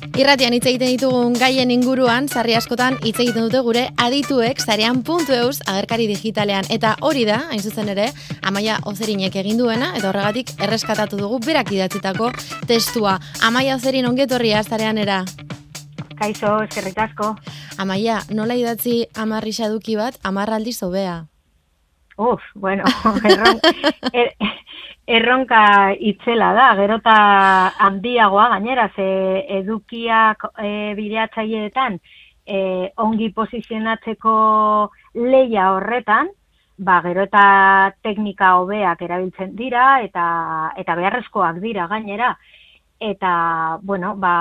Irratian hitz egiten ditugun gaien inguruan, sarri askotan hitz egiten dute gure adituek sarean puntu eus agerkari digitalean. Eta hori da, hain zuzen ere, Amaia Ozerinek egin duena, eta horregatik erreskatatu dugu berak idatzitako testua. Amaia Ozerin ongetorria zarean era. Kaixo, eskerrik asko. Amaia, nola idatzi amarri duki bat, amarraldi zobea? Uf, bueno, erron, er, erronka itzela da, gerota handiagoa gainera, ze edukiak e, bideatzaileetan e, ongi posizionatzeko leia horretan, ba, gero eta teknika hobeak erabiltzen dira eta eta beharrezkoak dira gainera. Eta, bueno, ba,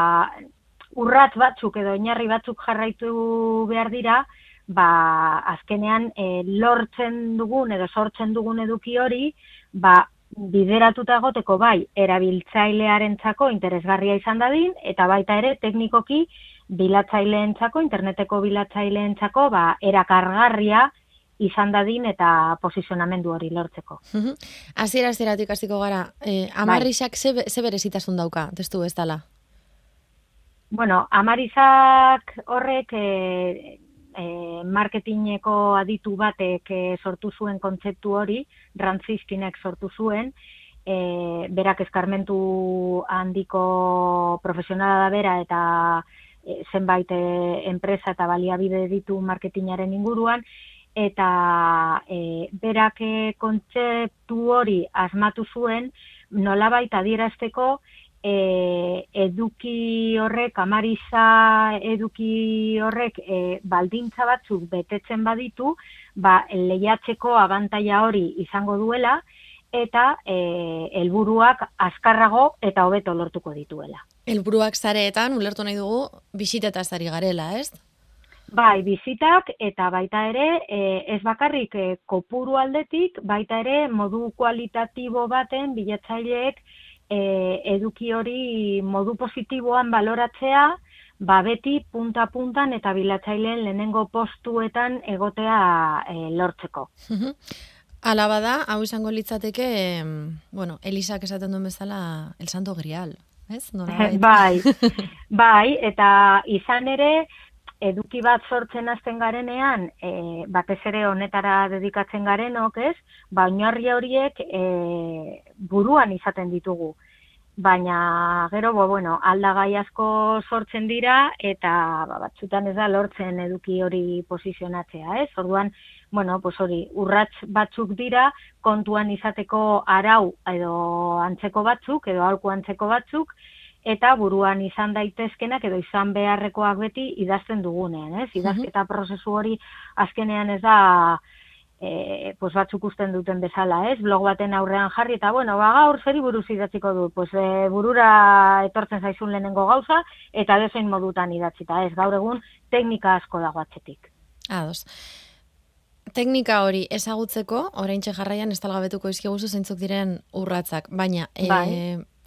urrat batzuk edo inarri batzuk jarraitu behar dira, ba, azkenean e, lortzen dugun edo sortzen dugun eduki hori, ba, bideratuta egoteko bai erabiltzailearentzako interesgarria izan dadin, eta baita ere teknikoki bilatzaileentzako, interneteko bilatzaileentzako, ba, erakargarria izan dadin eta posizionamendu hori lortzeko. Hasiera zeratik hasiko gara, eh, amarrisak bai. ze, berezitasun dauka, testu ez dala? Bueno, amarizak horrek e, e, marketingeko aditu batek e, sortu zuen kontzeptu hori, Rantzizkinek sortu zuen, e, berak eskarmentu handiko profesionala da bera eta e, zenbait e, enpresa eta baliabide ditu marketingaren inguruan, eta e, berak e, kontzeptu hori asmatu zuen, nolabait adierazteko e, eduki horrek, amariza eduki horrek e, baldintza batzuk betetzen baditu, ba, lehiatzeko abantaia hori izango duela, eta e, helburuak azkarrago eta hobeto lortuko dituela. Helburuak zareetan, ulertu nahi dugu, bisiteta zari garela, ez? Bai, bizitak eta baita ere, e, ez bakarrik e, kopuru aldetik, baita ere modu kualitatibo baten bilatzaileek e, eduki hori modu positiboan baloratzea, ba beti punta puntan eta bilatzaileen lehenengo postuetan egotea e, lortzeko. Ala bada, hau izango litzateke, bueno, Elisak esaten duen bezala, el santo grial, ez? bai, bai, eta izan ere, eduki bat sortzen hasten garenean, e, batez ere honetara dedikatzen garenok, ez? Ba, oinarri horiek e, buruan izaten ditugu. Baina, gero, bo, bueno, aldagai asko sortzen dira, eta ba, batzutan ez da lortzen eduki hori posizionatzea, ez? Orduan, bueno, pues hori, urrats batzuk dira, kontuan izateko arau edo antzeko batzuk, edo alko antzeko batzuk, eta buruan izan daitezkenak edo izan beharrekoak beti idazten dugunean, ez? Idazketa prozesu hori azkenean ez da e, pues batzuk usten duten bezala, ez? Blog baten aurrean jarri eta bueno, ba gaur zeri buruz idatziko du, pues e, burura etortzen zaizun lehenengo gauza eta dezein modutan idatzita, ez? Gaur egun teknika asko dago atzetik. Ados. Teknika hori ezagutzeko, oraintxe jarraian ez talgabetuko izkiguzu zeintzuk diren urratzak, baina e, bai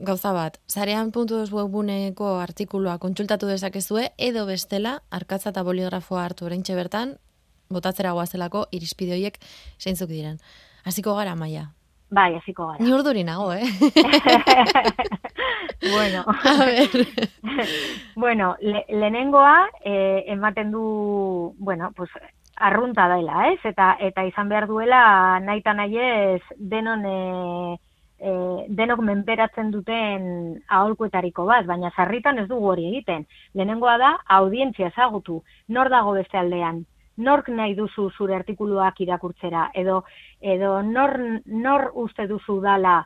gauza bat, zarean puntu webuneko artikulua kontsultatu dezakezue, edo bestela, arkatza eta boligrafoa hartu orentxe bertan, botatzera guazelako irizpideoiek zeintzuk diren. Hasiko gara, maia? Bai, hasiko gara. Ni urduri nago, eh? bueno. A ver. bueno, le, lehenengoa, eh, ematen du, bueno, pues, arrunta daela, ez? Eta, eta izan behar duela, nahi nahi ez, denon... Eh, e, denok menperatzen duten aholkuetariko bat, baina sarritan ez dugu hori egiten. Lehenengoa da, audientzia ezagutu, nor dago beste aldean, nork nahi duzu zure artikuluak irakurtzera, edo, edo nor, nor uste duzu dala,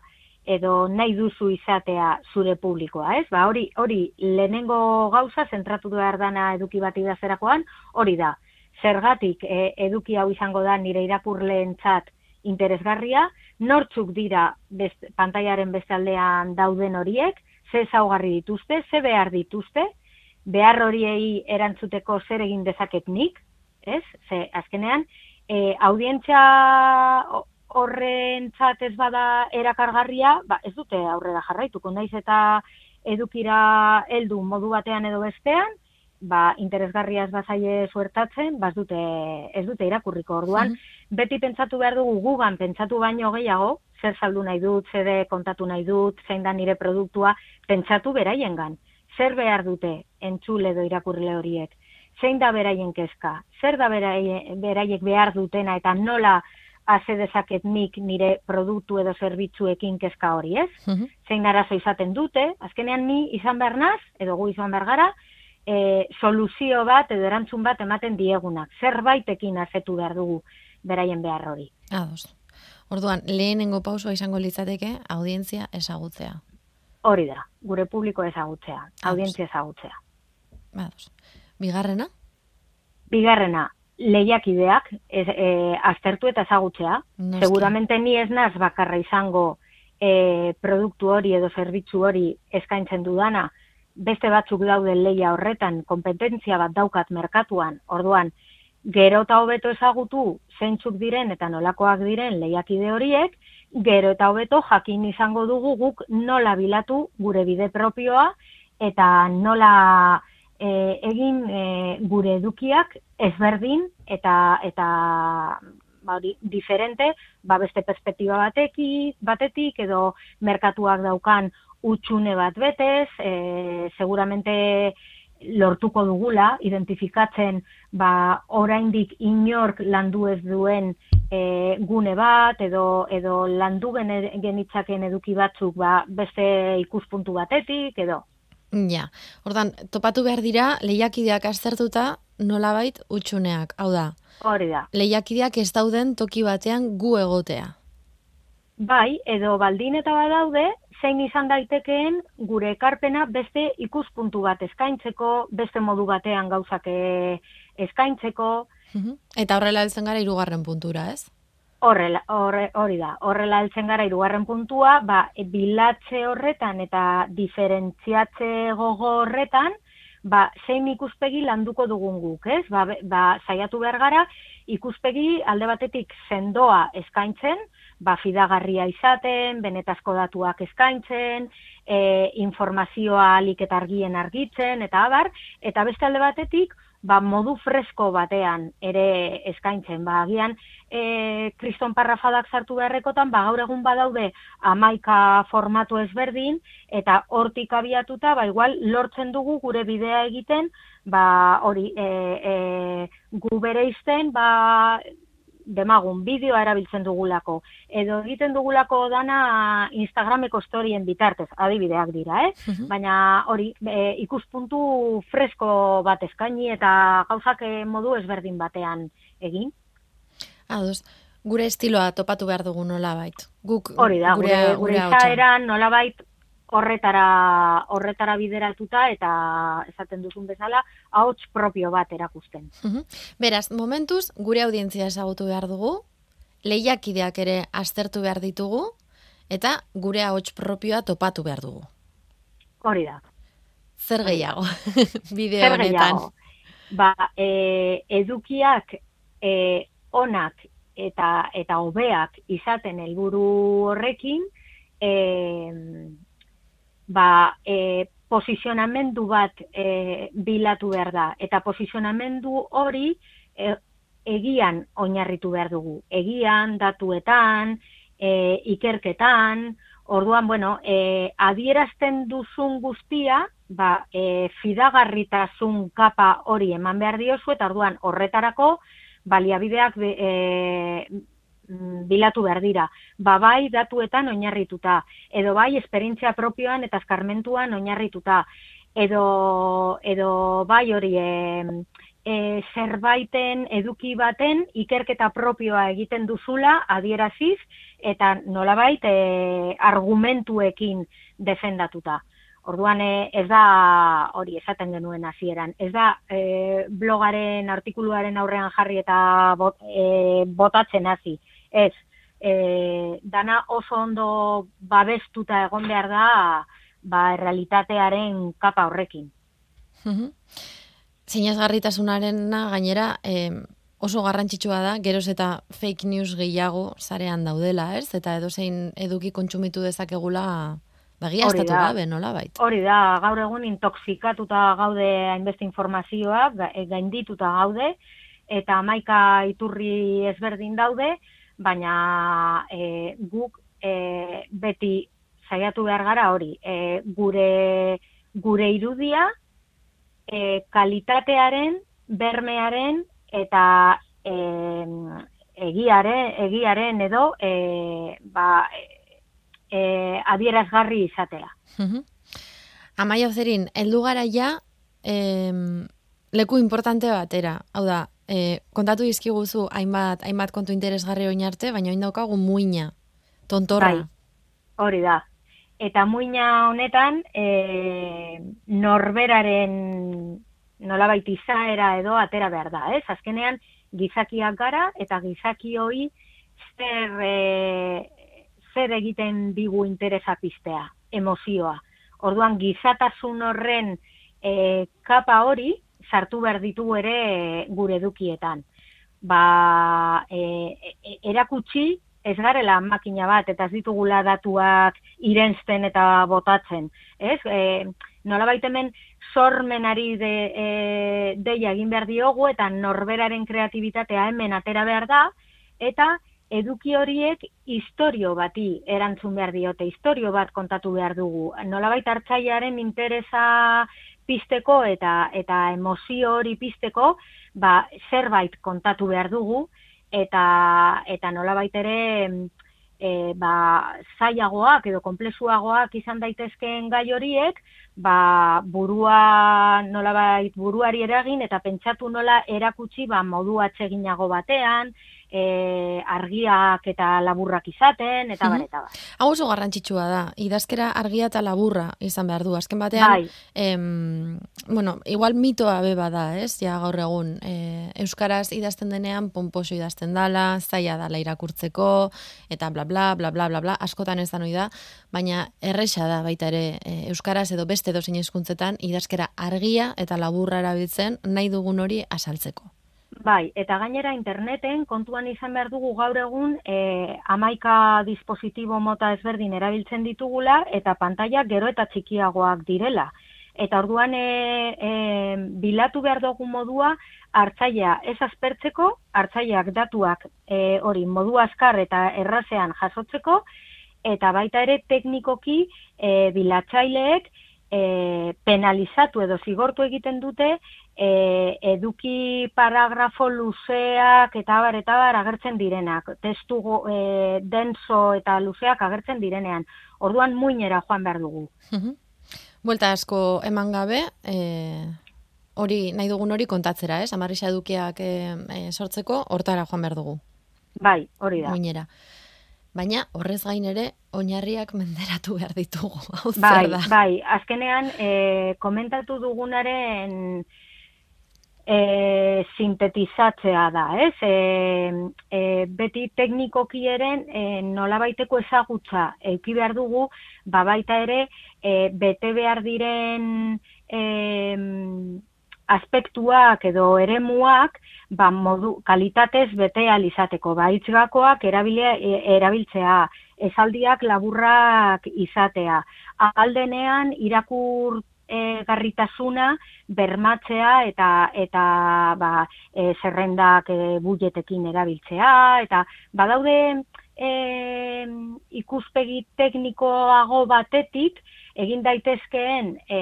edo nahi duzu izatea zure publikoa, ez? Ba, hori, hori lehenengo gauza zentratu behar dana eduki bat idazerakoan, hori da. Zergatik e, eduki hau izango da nire irakurleentzat interesgarria, nortzuk dira best, pantaiaren bestaldean dauden horiek, ze zaugarri dituzte, ze behar dituzte, behar horiei erantzuteko zer egin dezaket nik, ez? Ze azkenean, e, audientzia horren ez bada erakargarria, ba, ez dute aurrera jarraituko, naiz eta edukira heldu modu batean edo bestean, ba, interesgarria ez bazaie suertatzen, baz dute, ez dute irakurriko orduan, mhm. beti pentsatu behar dugu gugan, pentsatu baino gehiago, zer saldu nahi dut, zede kontatu nahi dut, zein da nire produktua, pentsatu beraiengan. zer behar dute entzule edo irakurle horiek, zein da beraien kezka, zer da beraiek behar dutena eta nola haze dezaket nik nire produktu edo zerbitzuekin kezka hori, ez? Mhm. Zein arazo izaten dute, azkenean ni izan behar naz, edo gu izan behar gara, e, soluzio bat edo erantzun bat ematen diegunak. Zerbaitekin azetu behar dugu beraien behar hori. Ados. Orduan, lehenengo pausua izango litzateke audientzia ezagutzea. Hori da, gure publiko ezagutzea, audientzia ezagutzea. Ados. Bigarrena? Bigarrena, lehiakideak ez, e, aztertu eta ezagutzea. Seguramente ni ez naz bakarra izango e, produktu hori edo zerbitzu hori eskaintzen dudana, beste batzuk daude leia horretan, kompetentzia bat daukat merkatuan, orduan, gero eta hobeto ezagutu zeintzuk diren eta nolakoak diren lehiakide horiek, gero eta hobeto jakin izango dugu guk nola bilatu gure bide propioa eta nola e, egin e, gure edukiak ezberdin eta eta ba hori diferente, ba beste perspektiba batetik, batetik edo merkatuak daukan utxune bat betez, e, seguramente lortuko dugula, identifikatzen ba, oraindik inork landu ez duen e, gune bat, edo, edo landu genitzaken eduki batzuk ba, beste ikuspuntu batetik, edo. Ja, ordan, topatu behar dira, lehiakideak aztertuta nolabait utxuneak, hau da. Hori da. Lehiakideak ez dauden toki batean gu egotea. Bai, edo baldin eta badaude, zein izan daitekeen gure ekarpena beste ikuspuntu bat eskaintzeko, beste modu batean gauzak eh, eskaintzeko. Eta horrela heltzen gara irugarren puntura, ez? Horrela, horre, hori da, horrela heltzen gara irugarren puntua, ba, bilatze horretan eta diferentziatze gogo horretan, ba, zein ikuspegi landuko dugun guk, ez? Ba, ba, saiatu behar gara, ikuspegi alde batetik sendoa eskaintzen, ba, fidagarria izaten, benetazko datuak eskaintzen, e, informazioa alik eta argien argitzen, eta abar, eta beste alde batetik, ba, modu fresko batean ere eskaintzen. Ba, agian, e, kriston parrafadak sartu beharrekotan, ba, gaur egun badaude amaika formatu ezberdin, eta hortik abiatuta, ba, igual, lortzen dugu gure bidea egiten, ba, hori, e, e, gu bere izten, ba, demagun bideoa erabiltzen dugulako edo egiten dugulako dana Instagrameko storien bitartez adibideak dira, eh? Mhm. Baina hori e, ikuspuntu fresko bat eskaini eta gauzak e, modu ezberdin batean egin. Ados, gure estiloa topatu behar dugu nolabait. Guk hori da, gure gure, gure nolabait horretara horretara bideratuta eta esaten duzun bezala ahots propio bat erakusten. Beraz, momentuz gure audientzia ezagutu behar dugu, lehiakideak ere aztertu behar ditugu eta gure ahots propioa topatu behar dugu. Hori da. Zer gehiago bideo honetan? Ba, e, edukiak e, onak eta eta hobeak izaten helburu horrekin, eh ba, e, posizionamendu bat e, bilatu behar da. Eta posizionamendu hori e, egian oinarritu behar dugu. Egian, datuetan, e, ikerketan, orduan, bueno, e, adierazten duzun guztia, ba, e, fidagarritasun kapa hori eman behar diozu, eta orduan horretarako, baliabideak e, Mm, bilatu behar dira. Ba bai datuetan oinarrituta, edo bai esperientzia propioan eta eskarmentuan oinarrituta, edo, edo bai hori e, e, zerbaiten eduki baten ikerketa propioa egiten duzula adieraziz eta nolabait e, argumentuekin defendatuta. Orduan e, ez da hori esaten genuen hasieran. Ez da e, blogaren artikuluaren aurrean jarri eta bot, e, botatzen hasi ez, e, dana oso ondo babestuta egon behar da, ba, realitatearen kapa horrekin. Zinez garritasunaren gainera, e, oso garrantzitsua da, geroz eta fake news gehiago zarean daudela, ez? Eta edo zein eduki kontsumitu dezakegula Bagia estatu gabe, nola bait? Hori da, gaur egun intoxikatuta gaude hainbeste informazioa, gaindituta gaude, eta amaika iturri ezberdin daude, baina e, guk e, beti saiatu behar gara hori, e, gure gure irudia e, kalitatearen, bermearen eta e, egiaren, egiaren edo e, ba, e, adierazgarri izatea. Amaia zerin, eldu gara ja leku importante batera. Hau da, e, kontatu izkiguzu hainbat, hainbat kontu interesgarri oin arte, baina oin daukagu muina, tontorra. Bai, hori da. Eta muina honetan, e, norberaren nola baita izaera edo atera behar da, ez? Azkenean, gizakiak gara, eta gizaki hoi zer, e, zer egiten digu interesa piztea, emozioa. Orduan, gizatasun horren e, kapa hori, sartu behar ditu ere gure dukietan. Ba, e, e, erakutsi, ez garela makina bat, eta ez ditugula datuak irensten eta botatzen. Ez? E, nola baitemen sormenari de, e, deia egin behar diogu, eta norberaren kreatibitatea hemen atera behar da, eta eduki horiek historio bati erantzun behar diote, historio bat kontatu behar dugu. Nola baita hartzaiaren interesa pisteko eta eta emozio hori pisteko, ba, zerbait kontatu behar dugu, eta eta nolabait ere e, ba, zailagoak edo konplezuagoak izan daitezkeen gai horiek, ba, burua nolabait buruari eragin eta pentsatu nola erakutsi ba, modu atseginago batean, e, argiak eta laburrak izaten, eta mm eta Hau oso garrantzitsua da, idazkera argia eta laburra izan behar du. Azken batean, bai. em, bueno, igual mitoa beba da, ez? Ja gaur egun, e, Euskaraz idazten denean, pomposo idazten dala, zaila dala irakurtzeko, eta bla bla, bla bla, bla bla, askotan ez da noi da, baina erresa da baita ere e, Euskaraz edo beste dozein hizkuntzetan idazkera argia eta laburra erabiltzen nahi dugun hori asaltzeko. Bai, eta gainera interneten kontuan izan behar dugu gaur egun e, amaika dispositibo mota ezberdin erabiltzen ditugula eta pantalla gero eta txikiagoak direla. Eta orduan e, e, bilatu behar dugu modua hartzaia ez aspertzeko, hartzaiak datuak e, hori modu azkar eta errazean jasotzeko, eta baita ere teknikoki e, bilatzaileek e, penalizatu edo zigortu egiten dute e, eduki paragrafo luzeak eta bar eta bar agertzen direnak, testu e, denso eta luzeak agertzen direnean. Orduan muinera joan behar dugu. Buelta asko eman gabe, e, hori nahi dugun hori kontatzera, ez? Amarrisa edukiak e, e, sortzeko, hortara joan behar dugu. Bai, hori da. Muinera. Baina horrez gain ere oinarriak menderatu behar ditugu. bai, bai, azkenean e, komentatu dugunaren e, sintetizatzea da, ez? E, e, beti teknikoki e, nola baiteko ezagutza euki behar dugu, ba baita ere e, bete behar diren e, aspektuak edo eremuak ba, modu, kalitatez bete alizateko, ba, itzgakoak erabile, erabiltzea, esaldiak laburrak izatea. Aldenean irakur e, garritasuna bermatzea eta eta ba, e, zerrendak e, buletekin erabiltzea eta badaude e, ikuspegi teknikoago batetik egin daitezkeen e,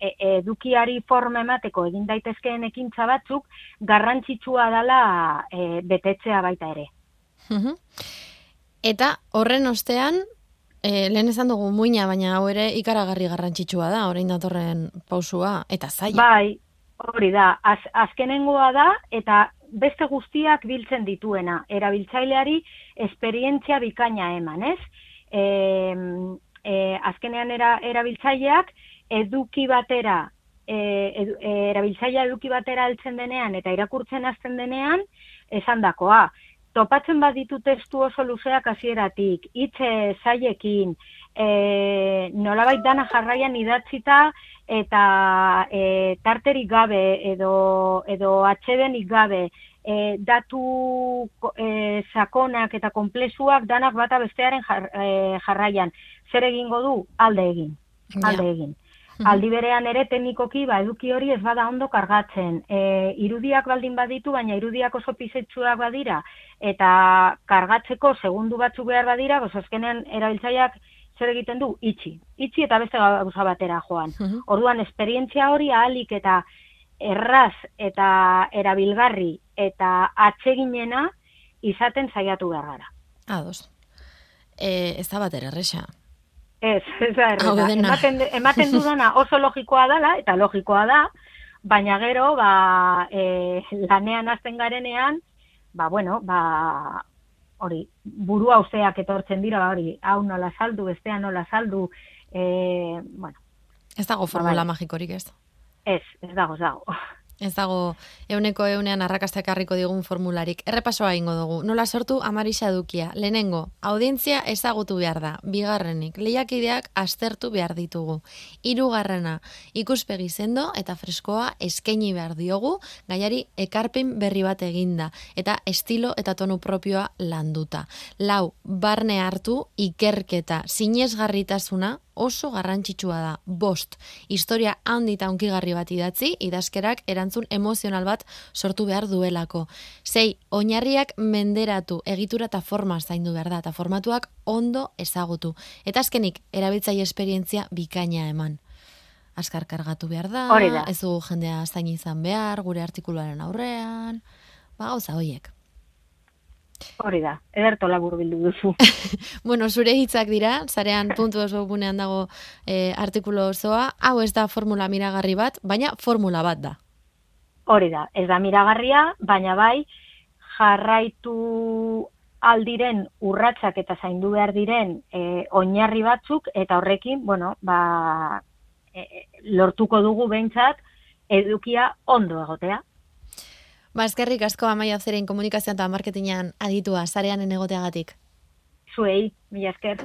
e, edukiari forma emateko egin daitezkeen ekintza batzuk garrantzitsua dela e, betetzea baita ere. Eta horren ostean, E, lehen esan dugu muina, baina hau ere ikaragarri garrantzitsua da, orain datorren pausua, eta zaila. Bai, hori da, az, azkenengoa da, eta beste guztiak biltzen dituena, erabiltzaileari esperientzia bikaina eman, ez? E, e, azkenean era, erabiltzaileak eduki batera, e, edu, e, erabiltzailea eduki batera altzen denean eta irakurtzen azten denean, esan dakoa, topatzen baditu testu oso luzeak hasieratik, hitze zaiekin, e, nolabait dana jarraian idatzita eta e, tarterik gabe edo, edo atxedenik gabe, e, datu e, sakonak eta konplezuak danak bata bestearen e, jarraian. Zer egingo du? Alde egin. Alde egin. Aldi berean ere teknikoki ba eduki hori ez bada ondo kargatzen. E, irudiak baldin baditu, baina irudiak oso pisetsuak badira eta kargatzeko segundu batzuk behar badira, pues azkenean erabiltzaileak zer egiten du? Itxi. Itxi eta beste gauza batera joan. Orduan, esperientzia hori ahalik eta erraz eta erabilgarri eta atseginena izaten saiatu behar gara. Ados. E, ez da bat erresa. Ez, ez da erresa. Ematen, ematen dudana oso logikoa dela, eta logikoa da, baina gero, ba, e, lanean azten garenean, ba, bueno, ba, hori, buru hauzeak etortzen dira, ba, hori, hau nola saldu, bestean nola saldu, e, bueno. Ez dago formula ba, magikorik ez? Ez, ez dago, ez dago. Ez dago, euneko eunean arrakastak harriko digun formularik. Errepasoa ingo dugu. Nola sortu amarisa dukia. Lehenengo, audientzia ezagutu behar da. Bigarrenik, lehiakideak aztertu behar ditugu. Hirugarrena, ikuspegi zendo eta freskoa eskaini behar diogu, gaiari ekarpin berri bat eginda. Eta estilo eta tonu propioa landuta. Lau, barne hartu, ikerketa, sinesgarritasuna, oso garrantzitsua da. Bost, historia handi eta unkigarri bat idatzi, idazkerak erantzun emozional bat sortu behar duelako. Sei, oinarriak menderatu, egitura eta forma zaindu behar da, eta formatuak ondo ezagutu. Eta azkenik, erabiltzai esperientzia bikaina eman. Azkar kargatu behar da, ez du jendea zain izan behar, gure artikuluaren aurrean, ba, gauza hoiek. Hori da, ederto labur bildu duzu. bueno, zure hitzak dira, zarean puntu oso gunean dago e, artikulo osoa, hau ez da formula miragarri bat, baina formula bat da. Hori da, ez da miragarria, baina bai, jarraitu aldiren urratsak eta zaindu behar diren e, oinarri batzuk, eta horrekin, bueno, ba, e, lortuko dugu behintzat, edukia ondo egotea. Ba, eskerrik asko amaia zerein komunikazioan eta marketingan aditua, zarean enegoteagatik. Zuei, mila esker.